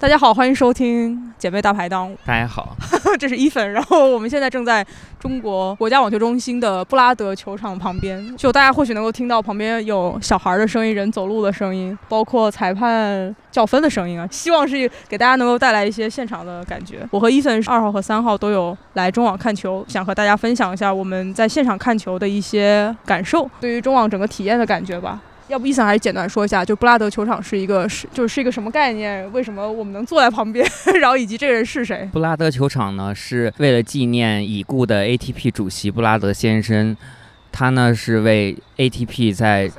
大家好，欢迎收听姐妹大排档。大家好，这是伊粉，然后我们现在正在中国国家网球中心的布拉德球场旁边。就大家或许能够听到旁边有小孩的声音、人走路的声音，包括裁判叫分的声音啊。希望是给大家能够带来一些现场的感觉。我和伊粉二号和三号都有来中网看球，想和大家分享一下我们在现场看球的一些感受，对于中网整个体验的感觉吧。要不伊森还是简短说一下，就布拉德球场是一个是就是一个什么概念？为什么我们能坐在旁边？然后以及这个人是谁？布拉德球场呢，是为了纪念已故的 ATP 主席布拉德先生，他呢是为 ATP 在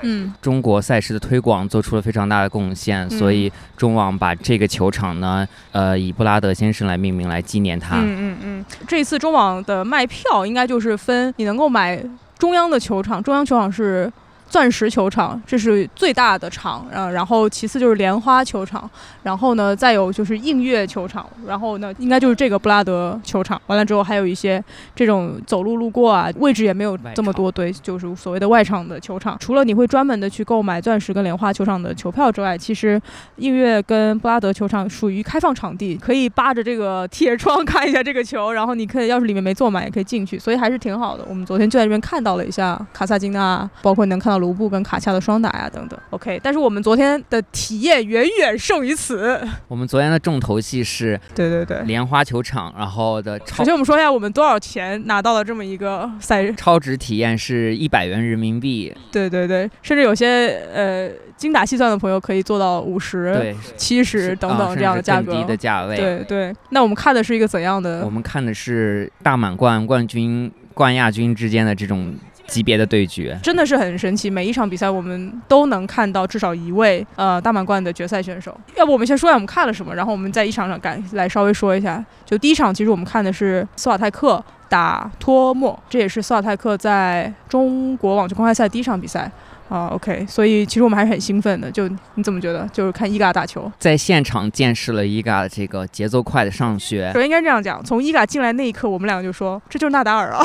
中国赛事的推广做出了非常大的贡献，所以中网把这个球场呢，呃，以布拉德先生来命名，来纪念他。嗯嗯嗯，这一次中网的卖票应该就是分你能够买中央的球场，中央球场是。钻石球场，这是最大的场，呃，然后其次就是莲花球场，然后呢，再有就是映月球场，然后呢，应该就是这个布拉德球场。完了之后，还有一些这种走路路过啊，位置也没有这么多，对，就是所谓的外场的球场。除了你会专门的去购买钻石跟莲花球场的球票之外，其实映月跟布拉德球场属于开放场地，可以扒着这个铁窗看一下这个球，然后你可以要是里面没坐满也可以进去，所以还是挺好的。我们昨天就在这边看到了一下卡萨金娜，包括能看到。卢布跟卡恰的双打呀，等等。OK，但是我们昨天的体验远远胜于此。我们昨天的重头戏是，对对对，莲花球场，然后的。首先我们说一下我们多少钱拿到了这么一个赛超值体验是一百元人民币。对对对，甚至有些呃精打细算的朋友可以做到五十、对七十等等这样的价格。低的价位。对对，那我们看的是一个怎样的？我们看的是大满贯冠军、冠亚军之间的这种。级别的对决真的是很神奇，每一场比赛我们都能看到至少一位呃大满贯的决赛选手。要不我们先说一下我们看了什么，然后我们再一场场赶来稍微说一下。就第一场，其实我们看的是斯瓦泰克打托莫，这也是斯瓦泰克在中国网球公开赛第一场比赛。啊，OK，所以其实我们还是很兴奋的。就你怎么觉得？就是看伊嘎打球，在现场见识了伊嘎这个节奏快的上学。首先应该这样讲，从伊嘎进来那一刻，我们两个就说这就是纳达尔啊。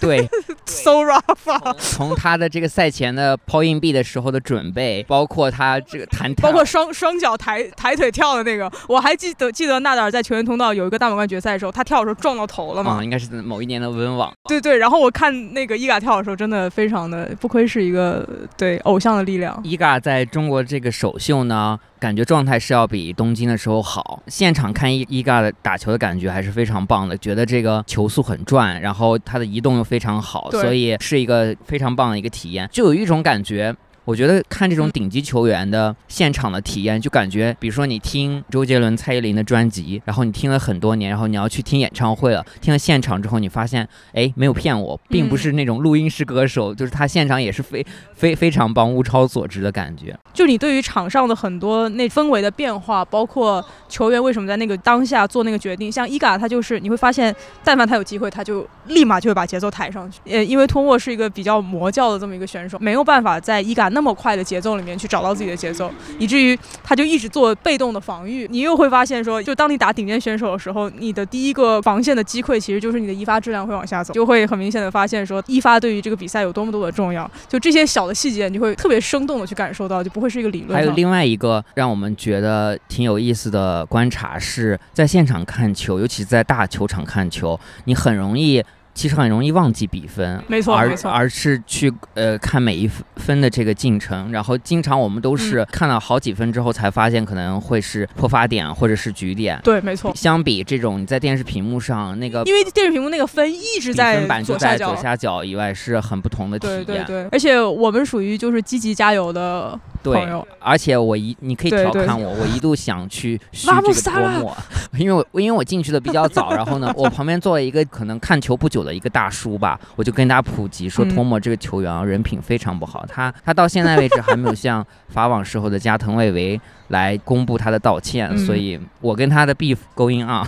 对 ，So rough。从他的这个赛前的抛硬币的时候的准备，包括他这个弹跳，包括双双脚抬抬腿跳的那个，我还记得记得纳达尔在球员通道有一个大满贯决赛的时候，他跳的时候撞到头了嘛？应该是某一年的温网。对对，然后我看那个伊嘎跳的时候，真的非常的不愧是一个。对偶像的力量，伊嘎在中国这个首秀呢，感觉状态是要比东京的时候好。现场看伊伊嘎的打球的感觉还是非常棒的，觉得这个球速很转，然后他的移动又非常好，所以是一个非常棒的一个体验。就有一种感觉。我觉得看这种顶级球员的现场的体验，就感觉，比如说你听周杰伦、蔡依林的专辑，然后你听了很多年，然后你要去听演唱会了，听了现场之后，你发现，哎，没有骗我，并不是那种录音室歌手，就是他现场也是非非非常棒、物超所值的感觉。就你对于场上的很多那氛围的变化，包括球员为什么在那个当下做那个决定，像伊嘎他就是你会发现，但凡他有机会，他就立马就会把节奏抬上去。呃，因为托沃是一个比较魔教的这么一个选手，没有办法在伊嘎。那么快的节奏里面去找到自己的节奏，以至于他就一直做被动的防御。你又会发现说，就当你打顶尖选手的时候，你的第一个防线的击溃其实就是你的一发质量会往下走，就会很明显的发现说，一发对于这个比赛有多么多的重要。就这些小的细节，你会特别生动的去感受到，就不会是一个理论。还有另外一个让我们觉得挺有意思的观察是，在现场看球，尤其在大球场看球，你很容易。其实很容易忘记比分，没错，而而是去呃看每一分的这个进程，然后经常我们都是看了好几分之后才发现可能会是破发点或者是局点。对，没错。相比这种你在电视屏幕上那个，因为电视屏幕那个分一直在左下角，左下角以外是很不同的体验。对对对，而且我们属于就是积极加油的。对，而且我一你可以调侃我，我一度想去 续这个托莫，因为我因为我进去的比较早，然后呢，我旁边坐了一个可能看球不久的一个大叔吧，我就跟他普及说托莫这个球员啊，人品非常不好，他他到现在为止还没有向法网时候的加藤卫维来公布他的道歉，所以我跟他的 beef going on，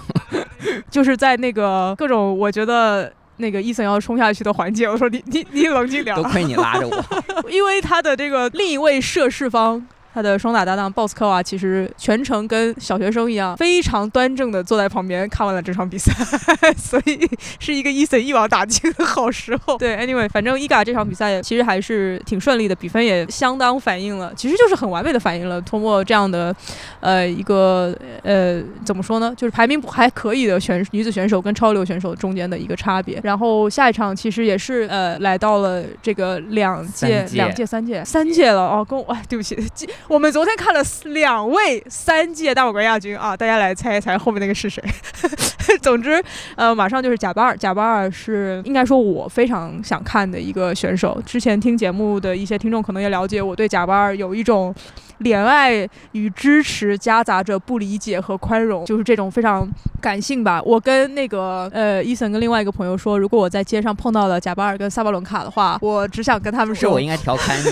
就是在那个各种我觉得。那个伊森要冲下去的环节，我说你你你冷静点，多亏你拉着我，因为他的这个另一位涉事方他的双打搭档鲍斯科娃其实全程跟小学生一样，非常端正的坐在旁边看完了这场比赛，所以是一个一损一网打尽的好时候。对，anyway，反正伊嘎这场比赛其实还是挺顺利的，比分也相当反映了，其实就是很完美的反映了托莫这样的，呃，一个呃怎么说呢，就是排名还可以的选女子选手跟超流选手中间的一个差别。然后下一场其实也是呃来到了这个两届、两届、三届、三届了哦，跟我哎，对不起。我们昨天看了两位三届大满贯亚军啊，大家来猜一猜后面那个是谁？总之，呃，马上就是贾巴尔，贾巴尔是应该说我非常想看的一个选手。之前听节目的一些听众可能也了解，我对贾巴尔有一种怜爱与支持，夹杂着不理解和宽容，就是这种非常感性吧。我跟那个呃伊森跟另外一个朋友说，如果我在街上碰到了贾巴尔跟萨巴伦卡的话，我只想跟他们说，我应该调侃你。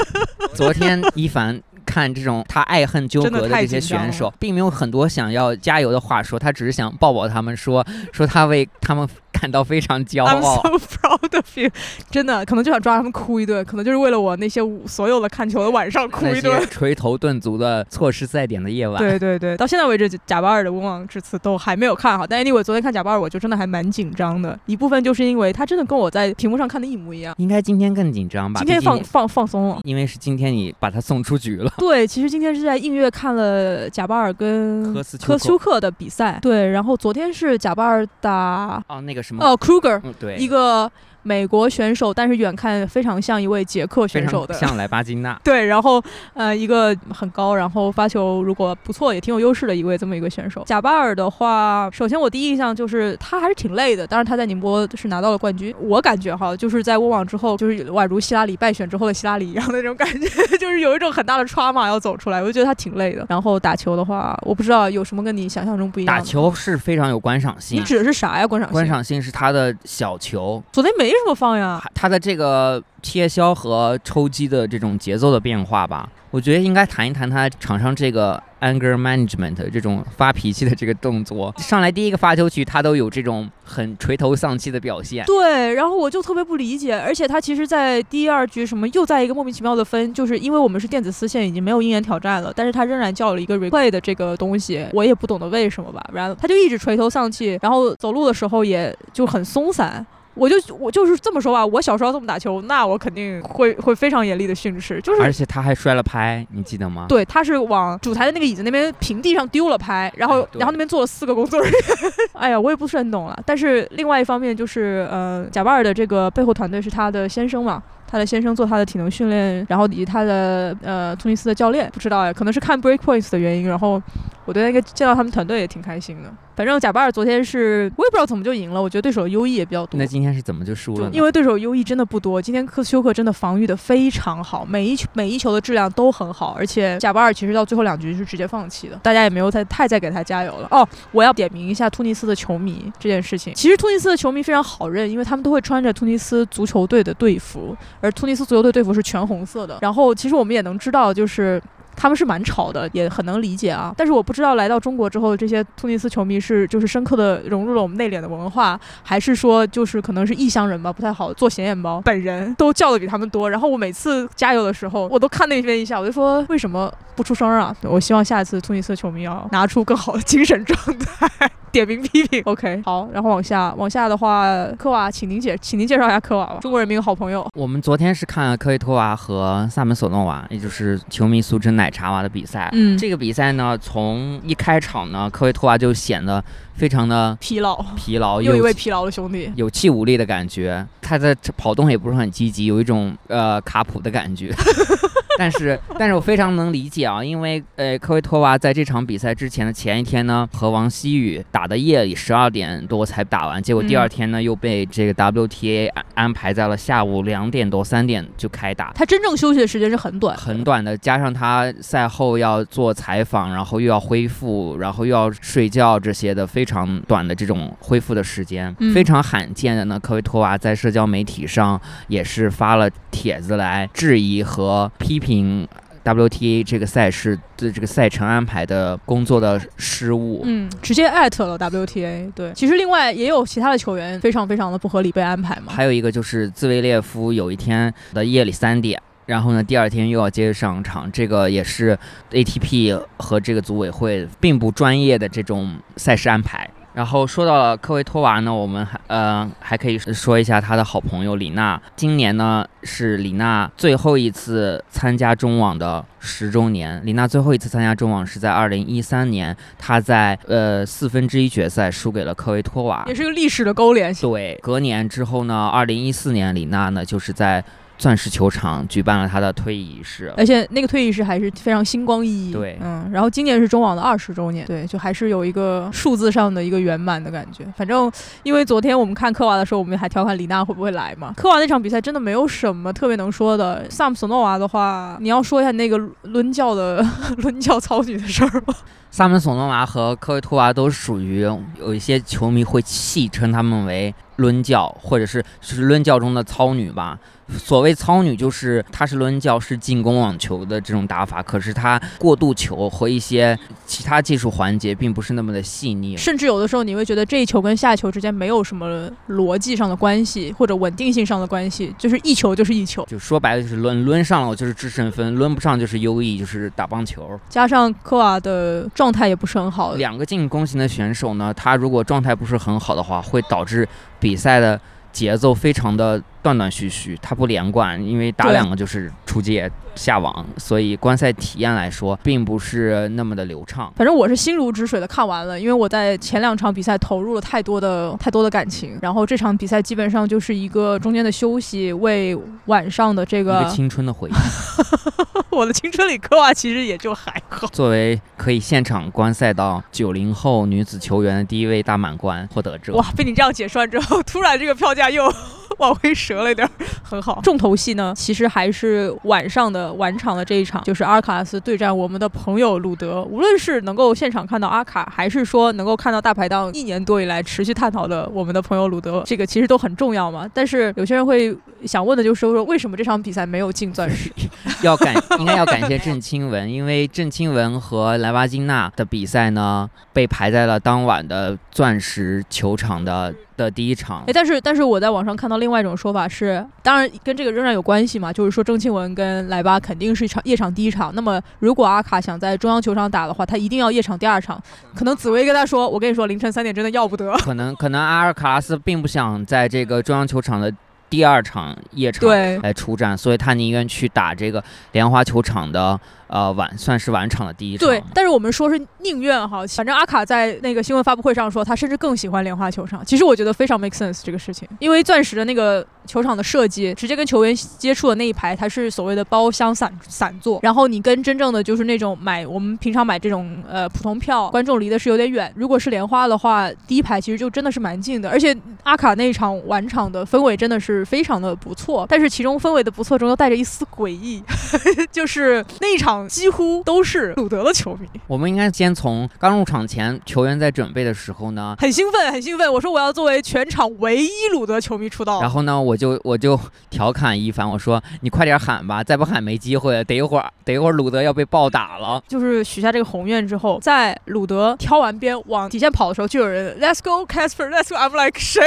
昨天伊凡看这种他爱恨纠葛的这些选手，并没有很多想要加油的话说，他只是想抱抱他们，说说他为他们。感到非常骄傲。I'm so proud of you，真的，可能就想抓他们哭一顿，可能就是为了我那些所有的看球的晚上哭一顿。垂头顿足的错失赛点的夜晚。对对对，到现在为止，贾巴尔的温网之词都还没有看好。但 anyway，昨天看贾巴尔，我就真的还蛮紧张的。一部分就是因为他真的跟我在屏幕上看的一模一样。应该今天更紧张吧？今天放放放松了，因为是今天你把他送出局了。对，其实今天是在映月看了贾巴尔跟科科丘克的比赛。对，然后昨天是贾巴尔打哦那个什么哦 Kruger。对，一个。美国选手，但是远看非常像一位捷克选手的，像莱巴金娜。对，然后呃，一个很高，然后发球如果不错，也挺有优势的一位这么一个选手。贾巴尔的话，首先我第一印象就是他还是挺累的，但是他在宁波是拿到了冠军。我感觉哈，就是在温网之后，就是宛如希拉里败选之后的希拉里一样的那种感觉，就是有一种很大的 trauma 要走出来，我就觉得他挺累的。然后打球的话，我不知道有什么跟你想象中不一样。打球是非常有观赏性。你指的是啥呀？观赏性？观赏性是他的小球。昨天没。这么放呀？他的这个切削和抽击的这种节奏的变化吧，我觉得应该谈一谈他场上这个 anger management 这种发脾气的这个动作。上来第一个发球局，他都有这种很垂头丧气的表现。对，然后我就特别不理解，而且他其实，在第二局什么又在一个莫名其妙的分，就是因为我们是电子丝线，已经没有鹰眼挑战了，但是他仍然叫了一个 replay 的这个东西，我也不懂得为什么吧。然后他就一直垂头丧气，然后走路的时候也就很松散。我就我就是这么说吧，我小时候这么打球，那我肯定会会非常严厉的训斥，就是而且他还摔了拍，你记得吗？对，他是往主台的那个椅子那边平地上丢了拍，然后然后那边坐了四个工作人员。哎呀，我也不是很懂了。但是另外一方面就是，呃，贾巴尔的这个背后团队是他的先生嘛。他的先生做他的体能训练，然后以及他的呃突尼斯的教练，不知道哎，可能是看 Break Points 的原因。然后我对那个见到他们团队也挺开心的。反正贾巴尔昨天是我也不知道怎么就赢了，我觉得对手优异也比较多。那今天是怎么就输了？因为对手优异真的不多。今天科斯休克真的防御的非常好，每一球每一球的质量都很好，而且贾巴尔其实到最后两局是直接放弃的，大家也没有再太再给他加油了。哦，我要点名一下突尼斯的球迷这件事情。其实突尼斯的球迷非常好认，因为他们都会穿着突尼斯足球队的队服，而突尼斯足球队。队服是全红色的，然后其实我们也能知道，就是他们是蛮吵的，也很能理解啊。但是我不知道来到中国之后，这些突尼斯球迷是就是深刻的融入了我们内敛的文化，还是说就是可能是异乡人吧，不太好做显眼包。本人都叫的比他们多，然后我每次加油的时候，我都看那边一下，我就说为什么不出声啊？我希望下一次突尼斯球迷要拿出更好的精神状态。点名批评，OK，好，然后往下，往下的话，科瓦，请您介，请您介绍一下科瓦吧，中国人民好朋友。我们昨天是看了科维托娃和萨门索诺娃，也就是球迷俗称奶茶娃的比赛。嗯，这个比赛呢，从一开场呢，科维托娃就显得非常的疲劳，疲劳，又一位疲劳的兄弟，有气无力的感觉。他在跑动也不是很积极，有一种呃卡普的感觉。但是，但是我非常能理解啊，因为呃，科维托娃在这场比赛之前的前一天呢，和王曦雨打的夜里十二点多才打完，结果第二天呢又被这个 WTA 安安排在了下午两点多三点就开打。他真正休息的时间是很短，很短的，加上他赛后要做采访，然后又要恢复，然后又要睡觉这些的，非常短的这种恢复的时间，非常罕见的呢。科维托娃在社交媒体上也是发了帖子来质疑和批评。评 WTA 这个赛事的这个赛程安排的工作的失误，嗯，直接艾特了 WTA。对，其实另外也有其他的球员非常非常的不合理被安排嘛。还有一个就是兹维列夫有一天的夜里三点。然后呢，第二天又要接着上场，这个也是 ATP 和这个组委会并不专业的这种赛事安排。然后说到了科维托娃呢，我们还呃还可以说一下他的好朋友李娜。今年呢是李娜最后一次参加中网的十周年。李娜最后一次参加中网是在二零一三年，她在呃四分之一决赛输给了科维托娃，也是个历史的勾连。对，隔年之后呢，二零一四年李娜呢就是在。钻石球场举办了他的退役仪式，而且那个退役式还是非常星光熠熠。对，嗯，然后今年是中网的二十周年，对，就还是有一个数字上的一个圆满的感觉。反正因为昨天我们看科娃的时候，我们还调侃李娜会不会来嘛。科娃那场比赛真的没有什么特别能说的。萨姆索诺娃的话，你要说一下那个抡教的 抡教操女的事儿吗？萨姆索诺娃和科维托娃都属于有一些球迷会戏称他们为抡教，或者是是抡教中的操女吧。所谓操女，就是她是抡教，是进攻网球的这种打法，可是她过渡球和一些其他技术环节并不是那么的细腻，甚至有的时候你会觉得这一球跟下球之间没有什么逻辑上的关系或者稳定性上的关系，就是一球就是一球，就说白了就是抡抡上了就是制胜分，抡不上就是优异，就是打棒球。加上科瓦的状态也不是很好，两个进攻型的选手呢，他如果状态不是很好的话，会导致比赛的节奏非常的。断断续续，它不连贯，因为打两个就是出界下网，所以观赛体验来说并不是那么的流畅。反正我是心如止水的看完了，因为我在前两场比赛投入了太多的太多的感情，然后这场比赛基本上就是一个中间的休息，为晚上的这个青春的回忆。我的青春里，科娃其实也就还好。作为可以现场观赛到九零后女子球员的第一位大满贯获得者，哇！被你这样解说之后，突然这个票价又。往回折了一点，很好。重头戏呢，其实还是晚上的晚场的这一场，就是阿卡拉斯对战我们的朋友鲁德。无论是能够现场看到阿卡，还是说能够看到大排档一年多以来持续探讨的我们的朋友鲁德，这个其实都很重要嘛。但是有些人会想问的就是说，为什么这场比赛没有进钻石？要感应该要感谢郑钦文，因为郑钦文和莱巴金娜的比赛呢，被排在了当晚的钻石球场的。的第一场，哎，但是但是我在网上看到另外一种说法是，当然跟这个仍然有关系嘛，就是说郑钦文跟莱巴肯定是一场夜场第一场，那么如果阿卡想在中央球场打的话，他一定要夜场第二场。可能紫薇跟他说，我跟你说凌晨三点真的要不得。可能 可能阿尔卡拉斯并不想在这个中央球场的。第二场夜场来出战，所以他宁愿去打这个莲花球场的呃晚，算是晚场的第一场。对，但是我们说是宁愿哈，反正阿卡在那个新闻发布会上说，他甚至更喜欢莲花球场。其实我觉得非常 make sense 这个事情，因为钻石的那个。球场的设计，直接跟球员接触的那一排，它是所谓的包厢散散座。然后你跟真正的就是那种买我们平常买这种呃普通票，观众离的是有点远。如果是莲花的话，第一排其实就真的是蛮近的。而且阿卡那一场晚场的氛围真的是非常的不错，但是其中氛围的不错中又带着一丝诡异，就是那一场几乎都是鲁德的球迷。我们应该先从刚入场前球员在准备的时候呢，很兴奋，很兴奋。我说我要作为全场唯一鲁德球迷出道。然后呢，我。就我就调侃一凡，我说你快点喊吧，再不喊没机会了。等一会儿，等一会儿鲁德要被暴打了。就是许下这个宏愿之后，在鲁德挑完边往底线跑的时候，就有人 Let's go Casper，Let's go。I'm like 谁？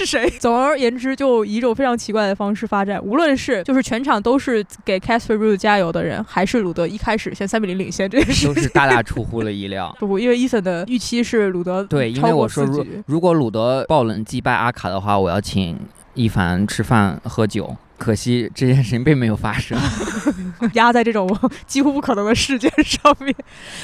是谁？总而言之，就以一种非常奇怪的方式发展。无论是就是全场都是给 Casper Ruud 加油的人，还是鲁德一开始先三比零领先这件事情，都是大大出乎了意料。不不，因为伊森的预期是鲁德对，因为我说如如果鲁德爆冷击败阿卡的话，我要请。一凡吃饭喝酒，可惜这件事情并没有发生，压在这种几乎不可能的事件上面。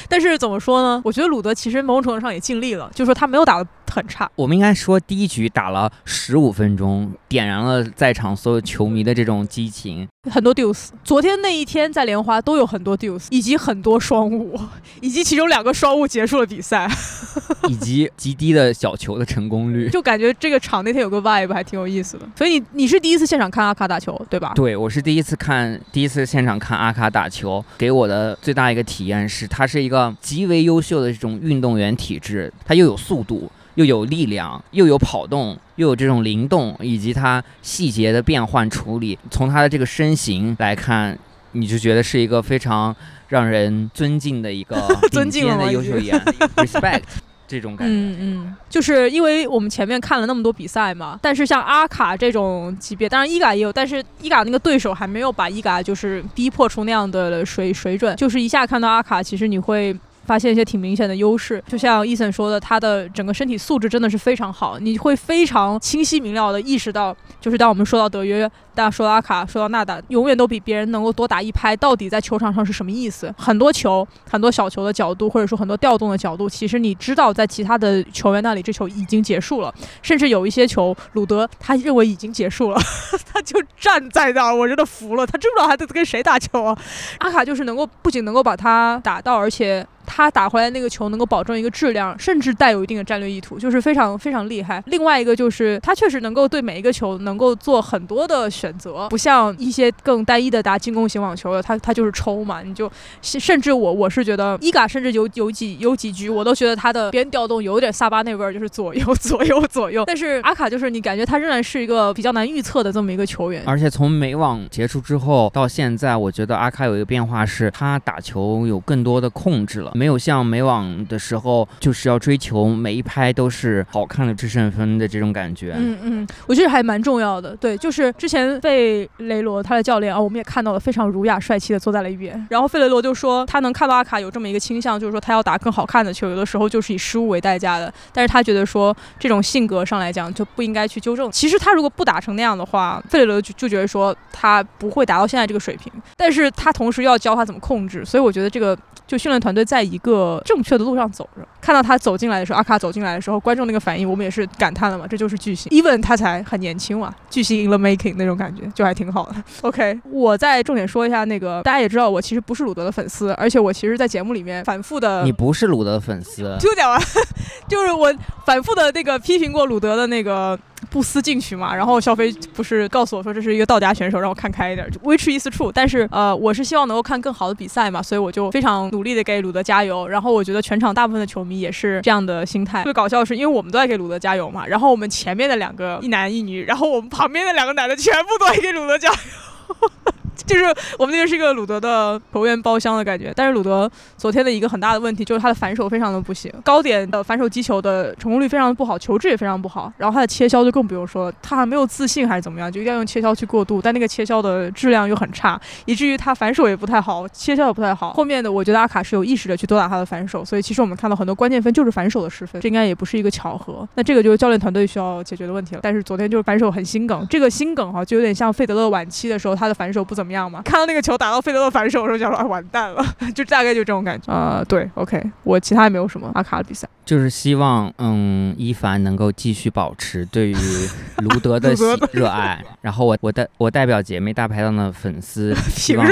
但是怎么说呢？我觉得鲁德其实某种程度上也尽力了，就是说他没有打的。很差，我们应该说第一局打了十五分钟，点燃了在场所有球迷的这种激情，很多 deuce。昨天那一天在莲花都有很多 deuce，以及很多双误，以及其中两个双误结束了比赛，以及极低的小球的成功率，就感觉这个场那天有个 vibe 还挺有意思的。所以你你是第一次现场看阿卡打球对吧？对，我是第一次看，第一次现场看阿卡打球，给我的最大一个体验是，他是一个极为优秀的这种运动员体质，他又有速度。又有力量，又有跑动，又有这种灵动，以及他细节的变换处理。从他的这个身形来看，你就觉得是一个非常让人尊敬的一个 尊敬的优秀员，respect。这种感觉。嗯嗯，就是因为我们前面看了那么多比赛嘛，但是像阿卡这种级别，当然伊嘎也有，但是伊嘎那个对手还没有把伊嘎就是逼迫出那样的水水准，就是一下看到阿卡，其实你会。发现一些挺明显的优势，就像伊森说的，他的整个身体素质真的是非常好，你会非常清晰明了的意识到，就是当我们说到德约，大家说到阿卡，说到纳达，永远都比别人能够多打一拍，到底在球场上是什么意思？很多球，很多小球的角度，或者说很多调动的角度，其实你知道，在其他的球员那里，这球已经结束了，甚至有一些球，鲁德他认为已经结束了，他就站在那儿，我真的服了，他知不知道他在跟谁打球啊？阿卡就是能够不仅能够把他打到，而且。他打回来那个球能够保证一个质量，甚至带有一定的战略意图，就是非常非常厉害。另外一个就是他确实能够对每一个球能够做很多的选择，不像一些更单一的打进攻型网球的，他他就是抽嘛，你就甚至我我是觉得伊嘎甚至有有几有几局我都觉得他的边调动有点萨巴那味儿，就是左右左右左右。但是阿卡就是你感觉他仍然是一个比较难预测的这么一个球员。而且从美网结束之后到现在，我觉得阿卡有一个变化是，他打球有更多的控制了。没有像美网的时候，就是要追求每一拍都是好看的制胜分的这种感觉。嗯嗯，我觉得还蛮重要的。对，就是之前费雷罗他的教练啊，我们也看到了非常儒雅帅气的坐在了一边。然后费雷罗就说，他能看到阿卡有这么一个倾向，就是说他要打更好看的球，有的时候就是以失误为代价的。但是他觉得说，这种性格上来讲就不应该去纠正。其实他如果不打成那样的话，费雷罗就就觉得说他不会达到现在这个水平。但是他同时又要教他怎么控制，所以我觉得这个。就训练团队在一个正确的路上走着，看到他走进来的时候，阿卡走进来的时候，观众那个反应，我们也是感叹了嘛，这就是巨星。Even 他才很年轻嘛，巨星 in the making 那种感觉，就还挺好的。OK，我再重点说一下那个，大家也知道我其实不是鲁德的粉丝，而且我其实，在节目里面反复的，你不是鲁德的粉丝，就讲完，就是我反复的那个批评过鲁德的那个。不思进取嘛，然后肖飞不是告诉我说这是一个道家选手，让我看开一点，which is true。但是呃，我是希望能够看更好的比赛嘛，所以我就非常努力的给鲁德加油。然后我觉得全场大部分的球迷也是这样的心态。最搞笑的是，因为我们都在给鲁德加油嘛，然后我们前面的两个一男一女，然后我们旁边的两个男的全部都在给鲁德加油。就是我们那个是一个鲁德的球员包厢的感觉，但是鲁德昨天的一个很大的问题就是他的反手非常的不行，高点的反手击球的成功率非常的不好，球质也非常不好，然后他的切削就更不用说，他还没有自信还是怎么样，就一定要用切削去过渡，但那个切削的质量又很差，以至于他反手也不太好，切削也不太好。后面的我觉得阿卡是有意识的去多打他的反手，所以其实我们看到很多关键分就是反手的失分，这应该也不是一个巧合。那这个就是教练团队需要解决的问题了。但是昨天就是反手很心梗，这个心梗哈就有点像费德勒晚期的时候他的反手不怎么样嘛，看到那个球。打到费德勒反手的时候，就说完蛋了，就大概就这种感觉啊。对，OK，我其他也没有什么阿卡的比赛，就是希望嗯伊凡能够继续保持对于 卢德的热爱。然后我我代我代表姐妹大排档的粉丝，希望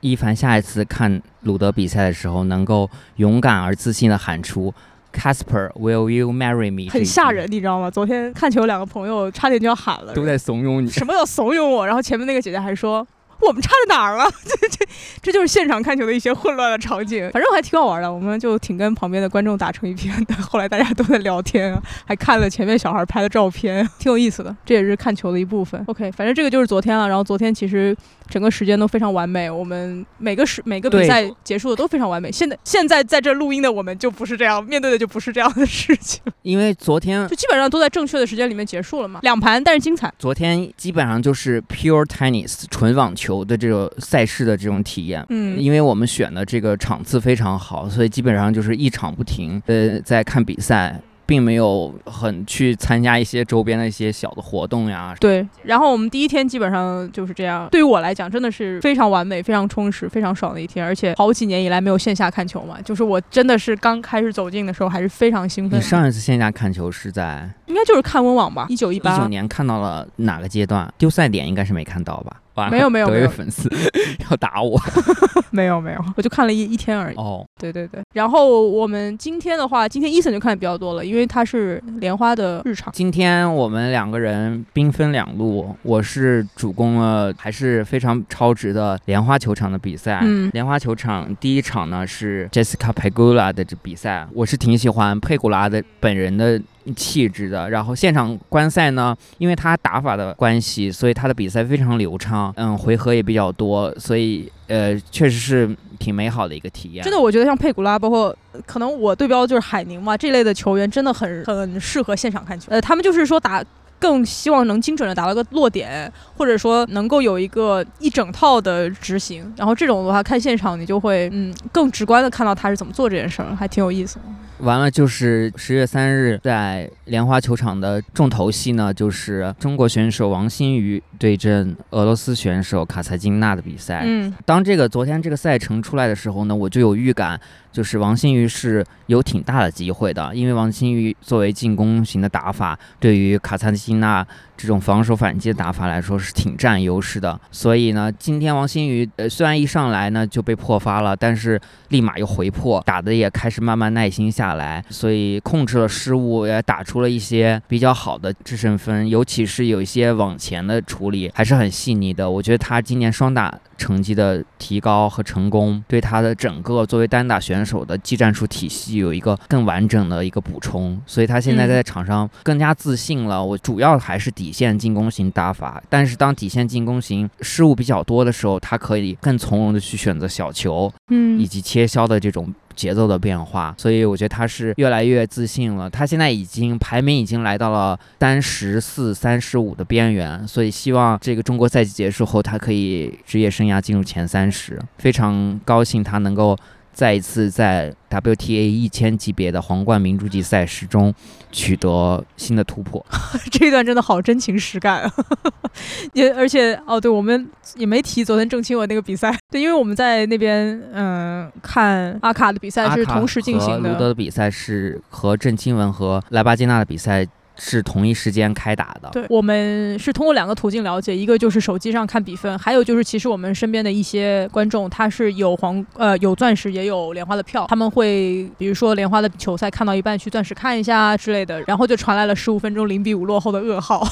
伊凡下一次看鲁德比赛的时候，能够勇敢而自信的喊出 “Casper，Will you marry me？” 很吓人，你知道吗？昨天看球，两个朋友差点就要喊了，都在怂恿你。什么叫怂恿我？然后前面那个姐姐还说。我们差在哪儿了？这这这就是现场看球的一些混乱的场景，反正还挺好玩的。我们就挺跟旁边的观众打成一片的。后来大家都在聊天，还看了前面小孩拍的照片，挺有意思的。这也是看球的一部分。OK，反正这个就是昨天了。然后昨天其实整个时间都非常完美，我们每个时每个比赛结束的都非常完美。现在现在在这录音的我们就不是这样，面对的就不是这样的事情。因为昨天就基本上都在正确的时间里面结束了嘛，两盘但是精彩。昨天基本上就是 pure tennis 纯网球。的这个赛事的这种体验，嗯，因为我们选的这个场次非常好，所以基本上就是一场不停，呃，在看比赛。并没有很去参加一些周边的一些小的活动呀。对，然后我们第一天基本上就是这样。对于我来讲，真的是非常完美、非常充实、非常爽的一天。而且好几年以来没有线下看球嘛，就是我真的是刚开始走进的时候还是非常兴奋。你上一次线下看球是在？应该就是看温网吧，一九一八。一九年看到了哪个阶段？丢赛点应该是没看到吧？没有没有没有粉丝 要打我，没有没有，我就看了一一天而已。哦，对对对。然后我们今天的话，今天伊森就看的比较多了，因为他是莲花的日常。今天我们两个人兵分两路，我是主攻了还是非常超值的莲花球场的比赛。嗯，莲花球场第一场呢是 Jessica Pegula 的这比赛，我是挺喜欢佩古拉的本人的。气质的。然后现场观赛呢，因为他打法的关系，所以他的比赛非常流畅，嗯，回合也比较多，所以呃，确实是挺美好的一个体验。真的，我觉得像佩古拉，包括可能我对标就是海宁嘛这类的球员，真的很很适合现场看球。呃，他们就是说打。更希望能精准的达到个落点，或者说能够有一个一整套的执行。然后这种的话，看现场你就会嗯更直观的看到他是怎么做这件事儿，还挺有意思。完了就是十月三日在莲花球场的重头戏呢，就是中国选手王欣瑜对阵俄罗斯选手卡萨金娜的比赛。嗯，当这个昨天这个赛程出来的时候呢，我就有预感。就是王新宇是有挺大的机会的，因为王新宇作为进攻型的打法，对于卡萨金娜这种防守反击的打法来说是挺占优势的。所以呢，今天王新宇呃虽然一上来呢就被破发了，但是立马又回破，打的也开始慢慢耐心下来，所以控制了失误，也打出了一些比较好的制胜分，尤其是有一些往前的处理还是很细腻的。我觉得他今年双打成绩的提高和成功，对他的整个作为单打选手。手的技战术体系有一个更完整的一个补充，所以他现在在场上更加自信了。我主要还是底线进攻型打法，但是当底线进攻型失误比较多的时候，他可以更从容的去选择小球，嗯，以及切削的这种节奏的变化。所以我觉得他是越来越自信了。他现在已经排名已经来到了三十四、三十五的边缘，所以希望这个中国赛季结束后，他可以职业生涯进入前三十。非常高兴他能够。再一次在 WTA 一千级别的皇冠名珠级赛事中取得新的突破，这一段真的好真情实感啊！也而且哦，对，我们也没提昨天郑钦文那个比赛，对，因为我们在那边嗯看阿卡的比赛是同时进行的，卢德的比赛是和郑钦文和莱巴金娜的比赛。是同一时间开打的。对，我们是通过两个途径了解，一个就是手机上看比分，还有就是其实我们身边的一些观众，他是有黄呃有钻石也有莲花的票，他们会比如说莲花的球赛看到一半去钻石看一下之类的，然后就传来了十五分钟零比五落后的噩耗，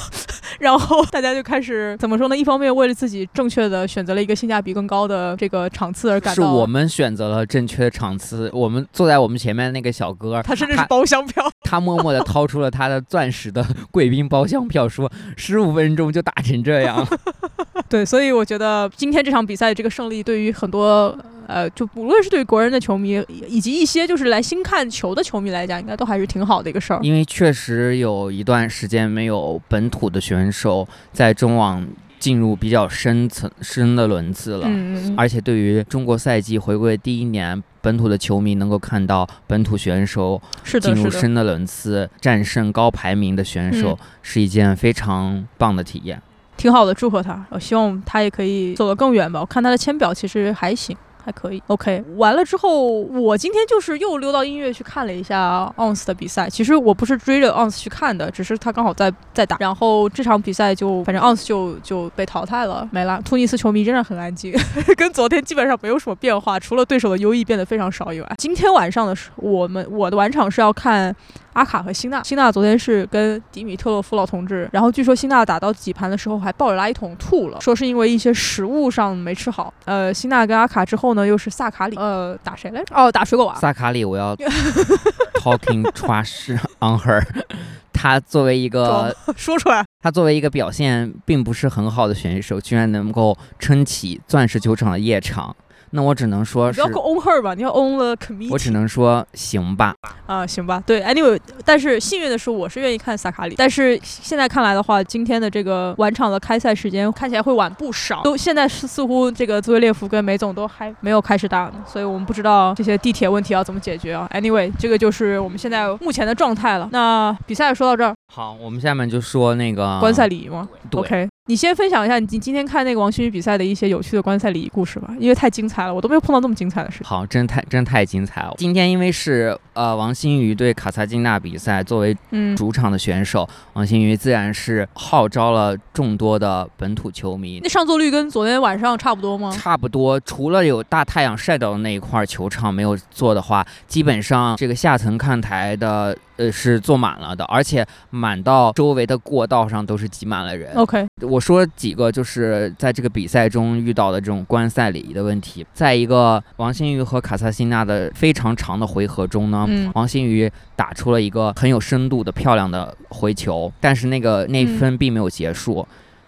然后大家就开始怎么说呢？一方面为了自己正确的选择了一个性价比更高的这个场次而感到，是我们选择了正确的场次，我们坐在我们前面的那个小哥，他甚至是包厢票，他默默的掏出了他的钻石。的贵宾包厢票，说十五分钟就打成这样，对，所以我觉得今天这场比赛这个胜利，对于很多呃，就不论是对国人的球迷，以及一些就是来新看球的球迷来讲，应该都还是挺好的一个事儿。因为确实有一段时间没有本土的选手在中网。进入比较深层深的轮次了，而且对于中国赛季回归第一年，本土的球迷能够看到本土选手进入深的轮次，战胜高排名的选手，是一件非常棒的体验。挺好的，祝贺他，我希望他也可以走得更远吧。我看他的签表其实还行。还可以，OK。完了之后，我今天就是又溜到音乐去看了一下 ONS 的比赛。其实我不是追着 ONS 去看的，只是他刚好在在打。然后这场比赛就反正 ONS 就就被淘汰了，没了。突尼斯球迷真的很安静，跟昨天基本上没有什么变化，除了对手的优异变得非常少以外。今天晚上的时，我们我的晚场是要看。阿卡和辛纳，辛纳昨天是跟迪米特洛夫老同志，然后据说辛纳打到几盘的时候还抱着垃圾桶吐了，说是因为一些食物上没吃好。呃，辛纳跟阿卡之后呢，又是萨卡里，呃，打谁来着？哦，打水果娃。萨卡里，我要 talking trash on her。他作为一个 说出来，他作为一个表现并不是很好的选手，居然能够撑起钻石球场的夜场。那我只能说是不要 own her 吧，你要 own the committee。我只能说行吧。啊，行吧。对，anyway，但是幸运的是，我是愿意看萨卡里。但是现在看来的话，今天的这个晚场的开赛时间看起来会晚不少。都现在是似乎这个兹维列夫跟梅总都还没有开始打呢，所以我们不知道这些地铁问题要怎么解决啊。Anyway，这个就是我们现在目前的状态了。那比赛说到这儿，好，我们下面就说那个观赛礼仪吗？OK。你先分享一下你今天看那个王馨予比赛的一些有趣的观赛礼仪故事吧，因为太精彩了，我都没有碰到那么精彩的事。好，真太真太精彩了。今天因为是呃王新宇对卡萨金娜比赛，作为主场的选手，王新宇自然是号召了众多的本土球迷。那上座率跟昨天晚上差不多吗？差不多，除了有大太阳晒到的那一块球场没有坐的话，基本上这个下层看台的。呃，是坐满了的，而且满到周围的过道上都是挤满了人。OK，我说几个就是在这个比赛中遇到的这种观赛礼仪的问题。在一个王新宇和卡萨辛娜的非常长的回合中呢，王新宇打出了一个很有深度的漂亮的回球，但是那个那嗯分并没有结束。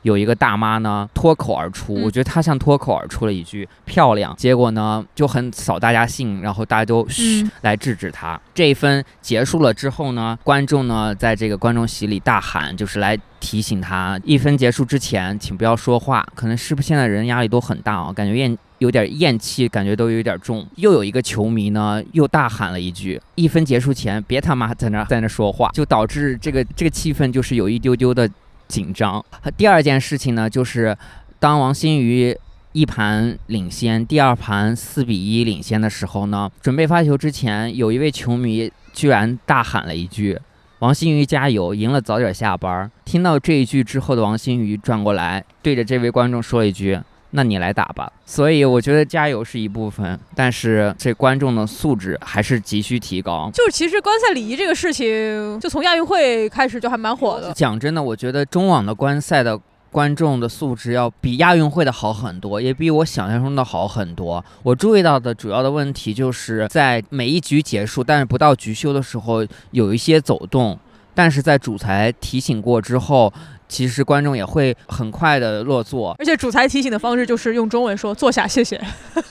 有一个大妈呢脱口而出，嗯我觉得她像脱口而出了一句“漂亮”，结果呢就很扫大家兴，然后大家都嘘、嗯来制止她。这一分结束了之后呢，观众呢在这个观众席里大喊，就是来提醒她，一分结束之前请不要说话。可能是不是现在人压力都很大啊，感觉厌有点厌气，感觉都有点重。又有一个球迷呢又大喊了一句：“一分结束前别他妈在那在那说话！”就导致这个这个气氛就是有一丢丢的紧张。第二件事情呢，就是当王新宇一盘领先，第二盘四比一领先的时候呢，准备发球之前，有一位球迷居然大喊了一句：“王新宇加油，赢了早点下班。”听到这一句之后的王新宇转过来，对着这位观众说了一句。那你来打吧，所以我觉得加油是一部分，但是这观众的素质还是急需提高。就是其实观赛礼仪这个事情，就从亚运会开始就还蛮火的。讲真的，我觉得中网的观赛的观众的素质要比亚运会的好很多，也比我想象中的好很多。我注意到的主要的问题就是在每一局结束，但是不到局休的时候有一些走动，但是在主裁提醒过之后。其实观众也会很快的落座，而且主裁提醒的方式就是用中文说“坐下，谢谢”，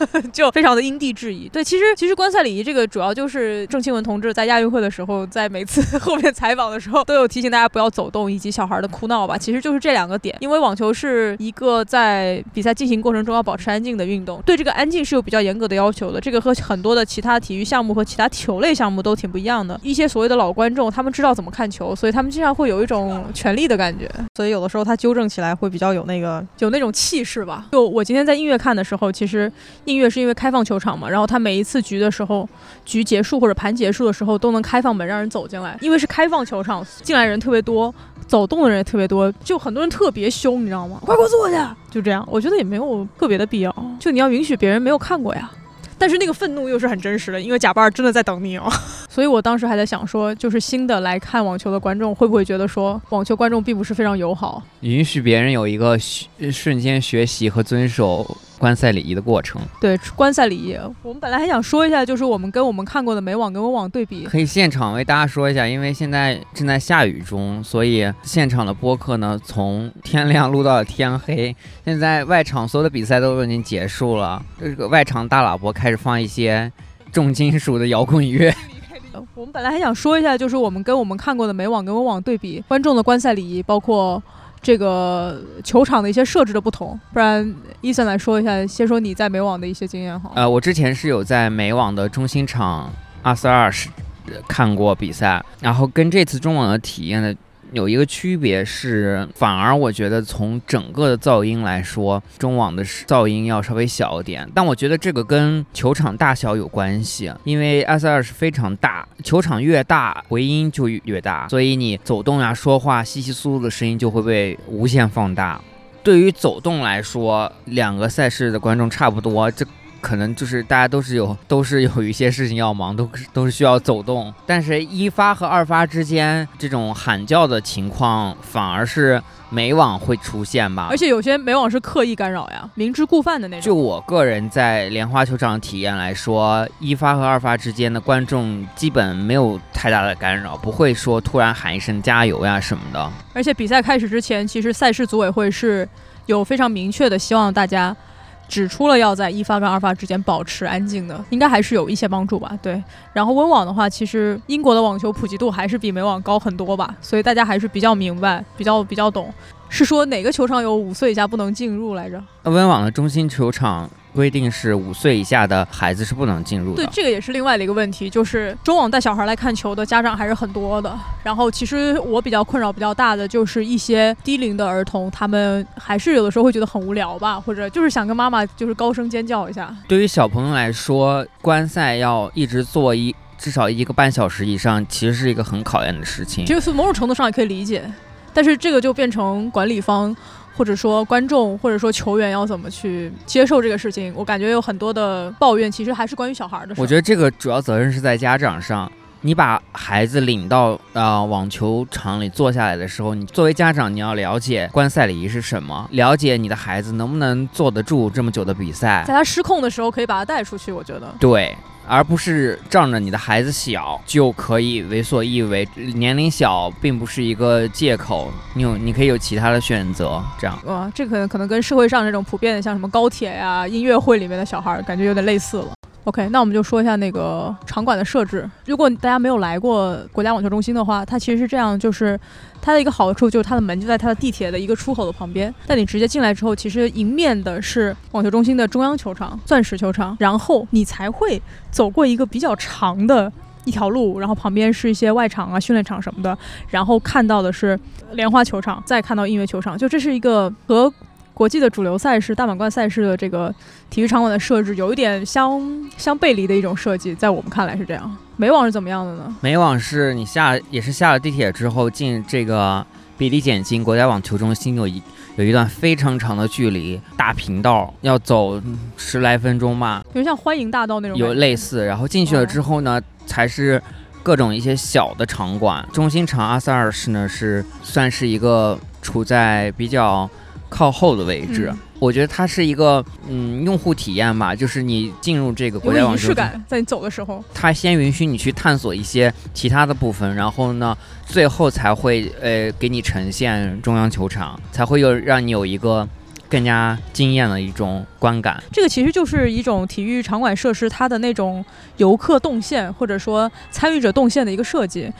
就非常的因地制宜。对，其实其实观赛礼仪这个主要就是郑钦文同志在亚运会的时候，在每次后面采访的时候都有提醒大家不要走动以及小孩的哭闹吧。其实就是这两个点，因为网球是一个在比赛进行过程中要保持安静的运动，对这个安静是有比较严格的要求的。这个和很多的其他体育项目和其他球类项目都挺不一样的。一些所谓的老观众，他们知道怎么看球，所以他们经常会有一种权力的感觉。所以有的时候他纠正起来会比较有那个有那种气势吧。就我今天在音乐看的时候，其实音乐是因为开放球场嘛，然后他每一次局的时候，局结束或者盘结束的时候都能开放门让人走进来，因为是开放球场，进来人特别多。走动的人也特别多，就很多人特别凶，你知道吗？快给我坐下！就这样，我觉得也没有特别的必要，就你要允许别人没有看过呀。但是那个愤怒又是很真实的，因为贾巴尔真的在等你哦。所以我当时还在想说，就是新的来看网球的观众会不会觉得说，网球观众并不是非常友好？允许别人有一个瞬间学习和遵守观赛礼仪的过程。对观赛礼仪，我们本来还想说一下，就是我们跟我们看过的美网跟温网对比，可以现场为大家说一下，因为现在正在下雨中，所以现场的播客呢，从天亮录到了天黑。现在外场所有的比赛都已经结束了，这个外场大喇叭开始放一些重金属的摇滚乐。我们本来还想说一下，就是我们跟我们看过的美网跟温网对比，观众的观赛礼仪，包括这个球场的一些设置的不同。不然，伊森来说一下，先说你在美网的一些经验哈。呃，我之前是有在美网的中心场二四二是看过比赛，然后跟这次中网的体验的。有一个区别是，反而我觉得从整个的噪音来说，中网的噪音要稍微小一点。但我觉得这个跟球场大小有关系，因为 S 二是非常大，球场越大回音就越大，所以你走动呀、说话、稀稀疏疏的声音就会被无限放大。对于走动来说，两个赛事的观众差不多，这。可能就是大家都是有 都是有一些事情要忙，都 都是需要走动。但是，一发和二发之间这种喊叫的情况，反而是美网会出现吧。而且有些美网是刻意干扰呀，明知故犯的那种。就我个人在莲花球场体验来说，一发和二发之间的观众基本没有太大的干扰，不会说突然喊一声加油呀什么的。而且比赛开始之前，其实赛事组委会是有非常明确的希望大家。指出了要在一发跟二发之间保持安静的，应该还是有一些帮助吧。对，然后温网的话，其实英国的网球普及度还是比美网高很多吧，所以大家还是比较明白，比较比较懂。是说哪个球场有五岁以下不能进入来着？温网的中心球场规定是五岁以下的孩子是不能进入的。对，这个也是另外的一个问题，就是中网带小孩来看球的家长还是很多的。然后其实我比较困扰比较大的就是一些低龄的儿童，他们还是有的时候会觉得很无聊吧，或者就是想跟妈妈就是高声尖叫一下。对于小朋友来说，观赛要一直做一至少一个半小时以上，其实是一个很考验的事情。就是某种程度上也可以理解。但是这个就变成管理方，或者说观众，或者说球员要怎么去接受这个事情。我感觉有很多的抱怨，其实还是关于小孩的事。我觉得这个主要责任是在家长上。你把孩子领到呃网球场里坐下来的时候，你作为家长，你要了解观赛礼仪是什么，了解你的孩子能不能坐得住这么久的比赛。在他失控的时候，可以把他带出去。我觉得对。而不是仗着你的孩子小就可以为所欲为。年龄小并不是一个借口，你有你可以有其他的选择。这样，哇，这可能可能跟社会上这种普遍的，像什么高铁呀、音乐会里面的小孩，感觉有点类似了。OK，那我们就说一下那个场馆的设置。如果大家没有来过国家网球中心的话，它其实是这样，就是它的一个好处就是它的门就在它的地铁的一个出口的旁边。但你直接进来之后，其实迎面的是网球中心的中央球场——钻石球场，然后你才会走过一个比较长的一条路，然后旁边是一些外场啊、训练场什么的，然后看到的是莲花球场，再看到音乐球场，就这是一个和。国际的主流赛事大满贯赛事的这个体育场馆的设置有一点相相背离的一种设计，在我们看来是这样。美网是怎么样的呢？美网是你下也是下了地铁之后进这个比利简金国家网球中心有一有一段非常长的距离，大平道要走十来分钟吧，有像欢迎大道那种。有类似，然后进去了之后呢，才是各种一些小的场馆。中心场阿塞尔是呢是算是一个处在比较。靠后的位置，我觉得它是一个嗯用户体验吧，就是你进入这个国家网球，在你走的时候，它先允许你去探索一些其他的部分，然后呢，最后才会呃给你呈现中央球场，才会有让你有一个更加惊艳的一种观感。这个其实就是一种体育场馆设施它的那种游客动线或者说参与者动线的一个设计。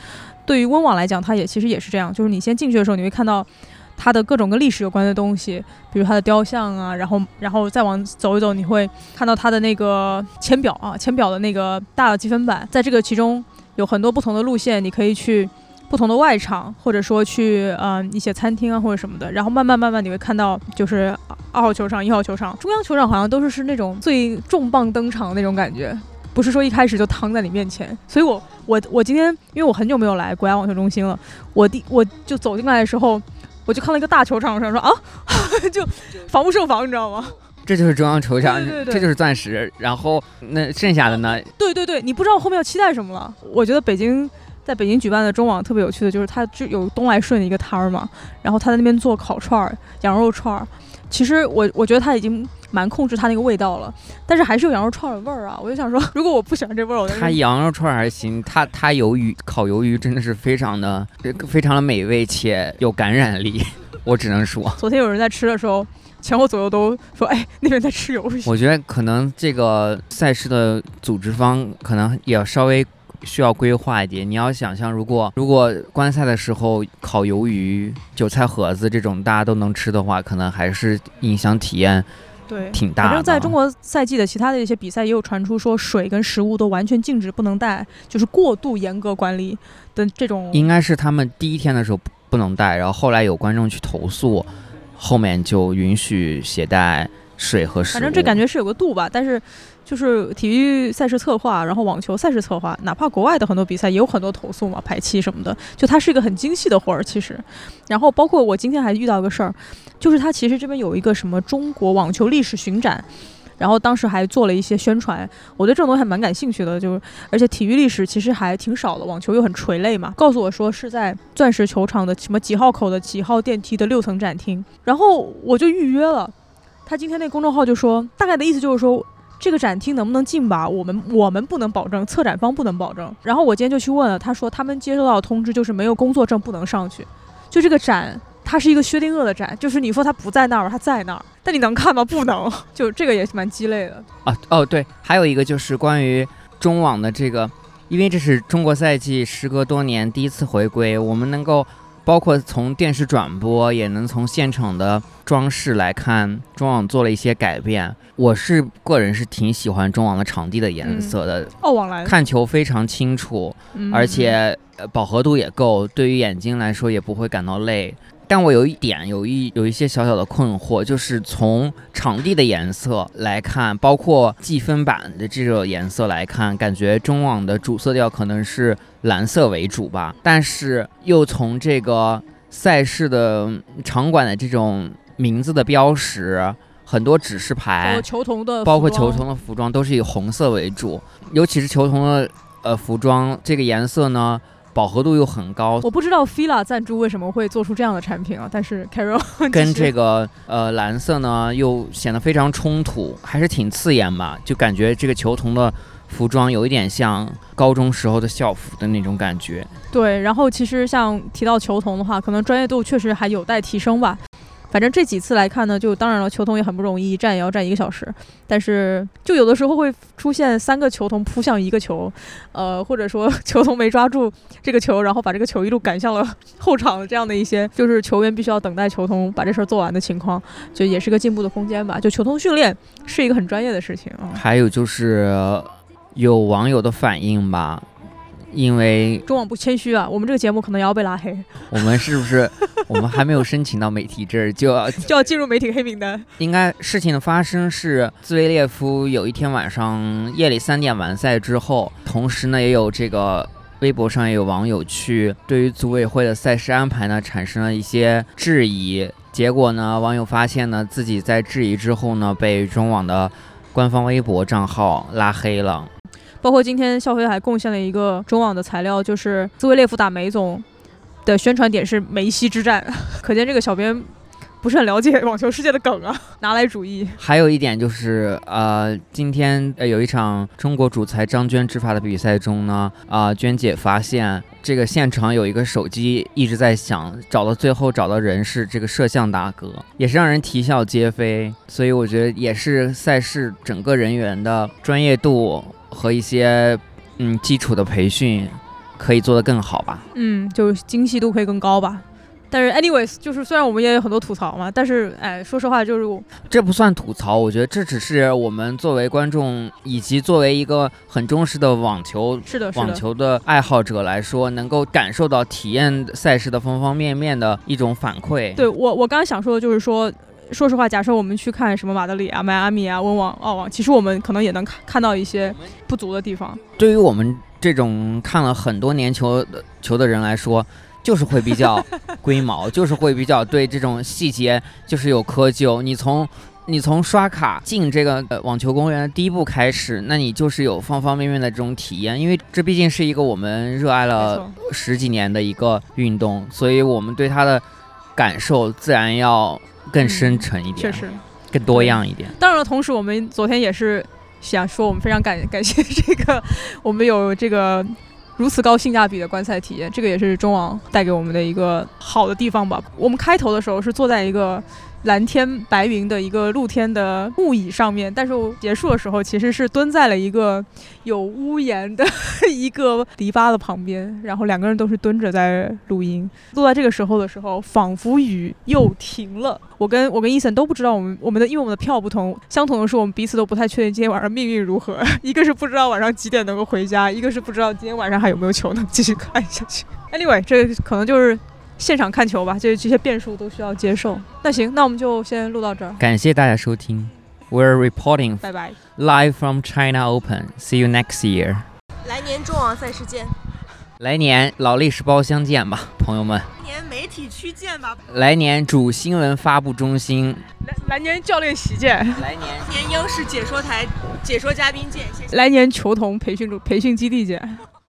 对于温网来讲，它也其实也是这样，就是你先进去的时候，你会看到。它的各种跟历史有关的东西，比如它的雕像啊，然后，然后再往走一走，你会看到它的那个签表啊，签表的那个大的积分板，在这个其中有很多不同的路线，你可以去不同的外场，或者说去呃一些餐厅啊或者什么的，然后慢慢慢慢你会看到，就是二号球场、一号球场、中央球场好像都是是那种最重磅登场的那种感觉，不是说一开始就躺在你面前，所以我我我今天因为我很久没有来国家网球中心了，我第我就走进来的时候。我就看了一个大球场，上说啊，就防不胜防，你知道吗？这就是中央球场，这就是钻石。然后那剩下的呢？对对对，你不知道后面要期待什么了。我觉得北京在北京举办的中网特别有趣的就是它就有东来顺的一个摊儿嘛，然后他在那边做烤串儿、羊肉串儿。其实我我觉得他已经。蛮控制它那个味道了，但是还是有羊肉串的味儿啊！我就想说，如果我不喜欢这味儿，我它羊肉串还行，它它鱿鱼烤鱿鱼真的是非常的非常的美味且有感染力，我只能说。昨天有人在吃的时候，前后左右都说：“哎，那边在吃鱿鱼。”我觉得可能这个赛事的组织方可能也要稍微。需要规划一点。你要想象，如果如果观赛的时候烤鱿鱼、韭菜盒子这种大家都能吃的话，可能还是影响体验。对，挺大。反正在中国赛季的其他的一些比赛，也有传出说水跟食物都完全禁止不能带，就是过度严格管理的这种。应该是他们第一天的时候不能带，然后后来有观众去投诉，后面就允许携带水和食物。反正这感觉是有个度吧，但是。就是体育赛事策划，然后网球赛事策划，哪怕国外的很多比赛也有很多投诉嘛，排期什么的，就它是一个很精细的活儿，其实。然后包括我今天还遇到个事儿，就是它其实这边有一个什么中国网球历史巡展，然后当时还做了一些宣传，我对这种东西还蛮感兴趣的，就是而且体育历史其实还挺少的，网球又很垂泪嘛，告诉我说是在钻石球场的什么几号口的几号电梯的六层展厅，然后我就预约了，他今天那公众号就说，大概的意思就是说。这个展厅能不能进吧？我们我们不能保证，策展方不能保证。然后我今天就去问了，他说他们接收到通知就是没有工作证不能上去。就这个展，它是一个薛定谔的展，就是你说它不在那儿，它在那儿，但你能看吗？不能。就这个也是蛮鸡肋的啊。哦，对，还有一个就是关于中网的这个，因为这是中国赛季时隔多年第一次回归，我们能够。包括从电视转播，也能从现场的装饰来看，中网做了一些改变。我是个人是挺喜欢中网的场地的颜色的，澳网蓝，看球非常清楚，而且饱和度也够，对于眼睛来说也不会感到累。但我有一点有一有一些小小的困惑，就是从场地的颜色来看，包括计分板的这个颜色来看，感觉中网的主色调可能是蓝色为主吧。但是又从这个赛事的场馆的这种名字的标识，很多指示牌，球童的，包括球童的服装都是以红色为主，尤其是球童的呃服装这个颜色呢。饱和度又很高，我不知道 Fila 赞助为什么会做出这样的产品啊？但是 Carol 跟这个呃蓝色呢又显得非常冲突，还是挺刺眼吧？就感觉这个球童的服装有一点像高中时候的校服的那种感觉。对，然后其实像提到球童的话，可能专业度确实还有待提升吧。反正这几次来看呢，就当然了，球童也很不容易，站也要站一个小时。但是就有的时候会出现三个球童扑向一个球，呃，或者说 球童没抓住这个球，然后把这个球一路赶向了 后场，这样的一些就是球员必须要等待球童把这事儿做完的情况，就也是个进步的空间吧。就球童训练是一个很专业的事情啊。还有就是有网友的反应吧。因为中网不谦虚啊，我们这个节目可能也要被拉黑。我们是不是 我们还没有申请到媒体这儿就要 就要进入媒体黑名单？应该事情的发生是兹维列夫有一天晚上夜里三点完赛之后，同时呢也有这个微博上也有网友去对于组委会的赛事安排呢产生了一些质疑。结果呢，网友发现呢自己在质疑之后呢被中网的官方微博账号拉黑了。包括今天，肖飞还贡献了一个中网的材料，就是兹维列夫打梅总的宣传点是梅西之战，可见这个小编不是很了解网球世界的梗啊，拿来主义。还有一点就是，呃，今天呃有一场中国主裁张娟执法的比赛中呢，啊，娟姐发现这个现场有一个手机一直在响，找到最后找到人是这个摄像大哥，也是让人啼笑皆非。所以我觉得也是赛事整个人员的专业度。和一些嗯基础的培训可以做得更好吧？嗯，就是精细度可以更高吧。但是，anyways，就是虽然我们也有很多吐槽嘛，但是哎，说实话，就是这不算吐槽，我觉得这只是我们作为观众以及作为一个很忠实的网球是的网球的爱好者来说，能够感受到体验赛事的方方面面的一种反馈。对我，我刚刚想说的就是说。说实话，假设我们去看什么马德里啊、迈阿密啊、温网、澳网，其实我们可能也能看看到一些不足的地方。对于我们这种看了很多年球的球的人来说，就是会比较 龟毛，就是会比较对这种细节就是有苛求。你从你从刷卡进这个网球公园的第一步开始，那你就是有方方面面的这种体验，因为这毕竟是一个我们热爱了十几年的一个运动，所以我们对它的感受自然要。更深沉一点，确实，更多样一点。当然了，同时我们昨天也是想说，我们非常感感谢这个，我们有这个如此高性价比的观赛体验，这个也是中网带给我们的一个好的地方吧。我们开头的时候是坐在一个。蓝天白云的一个露天的木椅上面，但是结束的时候其实是蹲在了一个有屋檐的一个篱笆的旁边，然后两个人都是蹲着在录音。录到这个时候的时候，仿佛雨又停了。我跟我跟伊森都不知道我们我们的因为我们的票不同，相同的是我们彼此都不太确定今天晚上命运如何。一个是不知道晚上几点能够回家，一个是不知道今天晚上还有没有球能继续看下去。Anyway，这可能就是。现场看球吧，这这些变数都需要接受。那行，那我们就先录到这儿。感谢大家收听，We're reporting，拜拜，Live from China Open。See you next year。来年中网赛事见。来年老力士包厢见吧，朋友们。来年媒体区见吧。来年主新闻发布中心。来来年教练席见。来年年央视解说台解说嘉宾见。谢谢。来年球童培训培训基地见。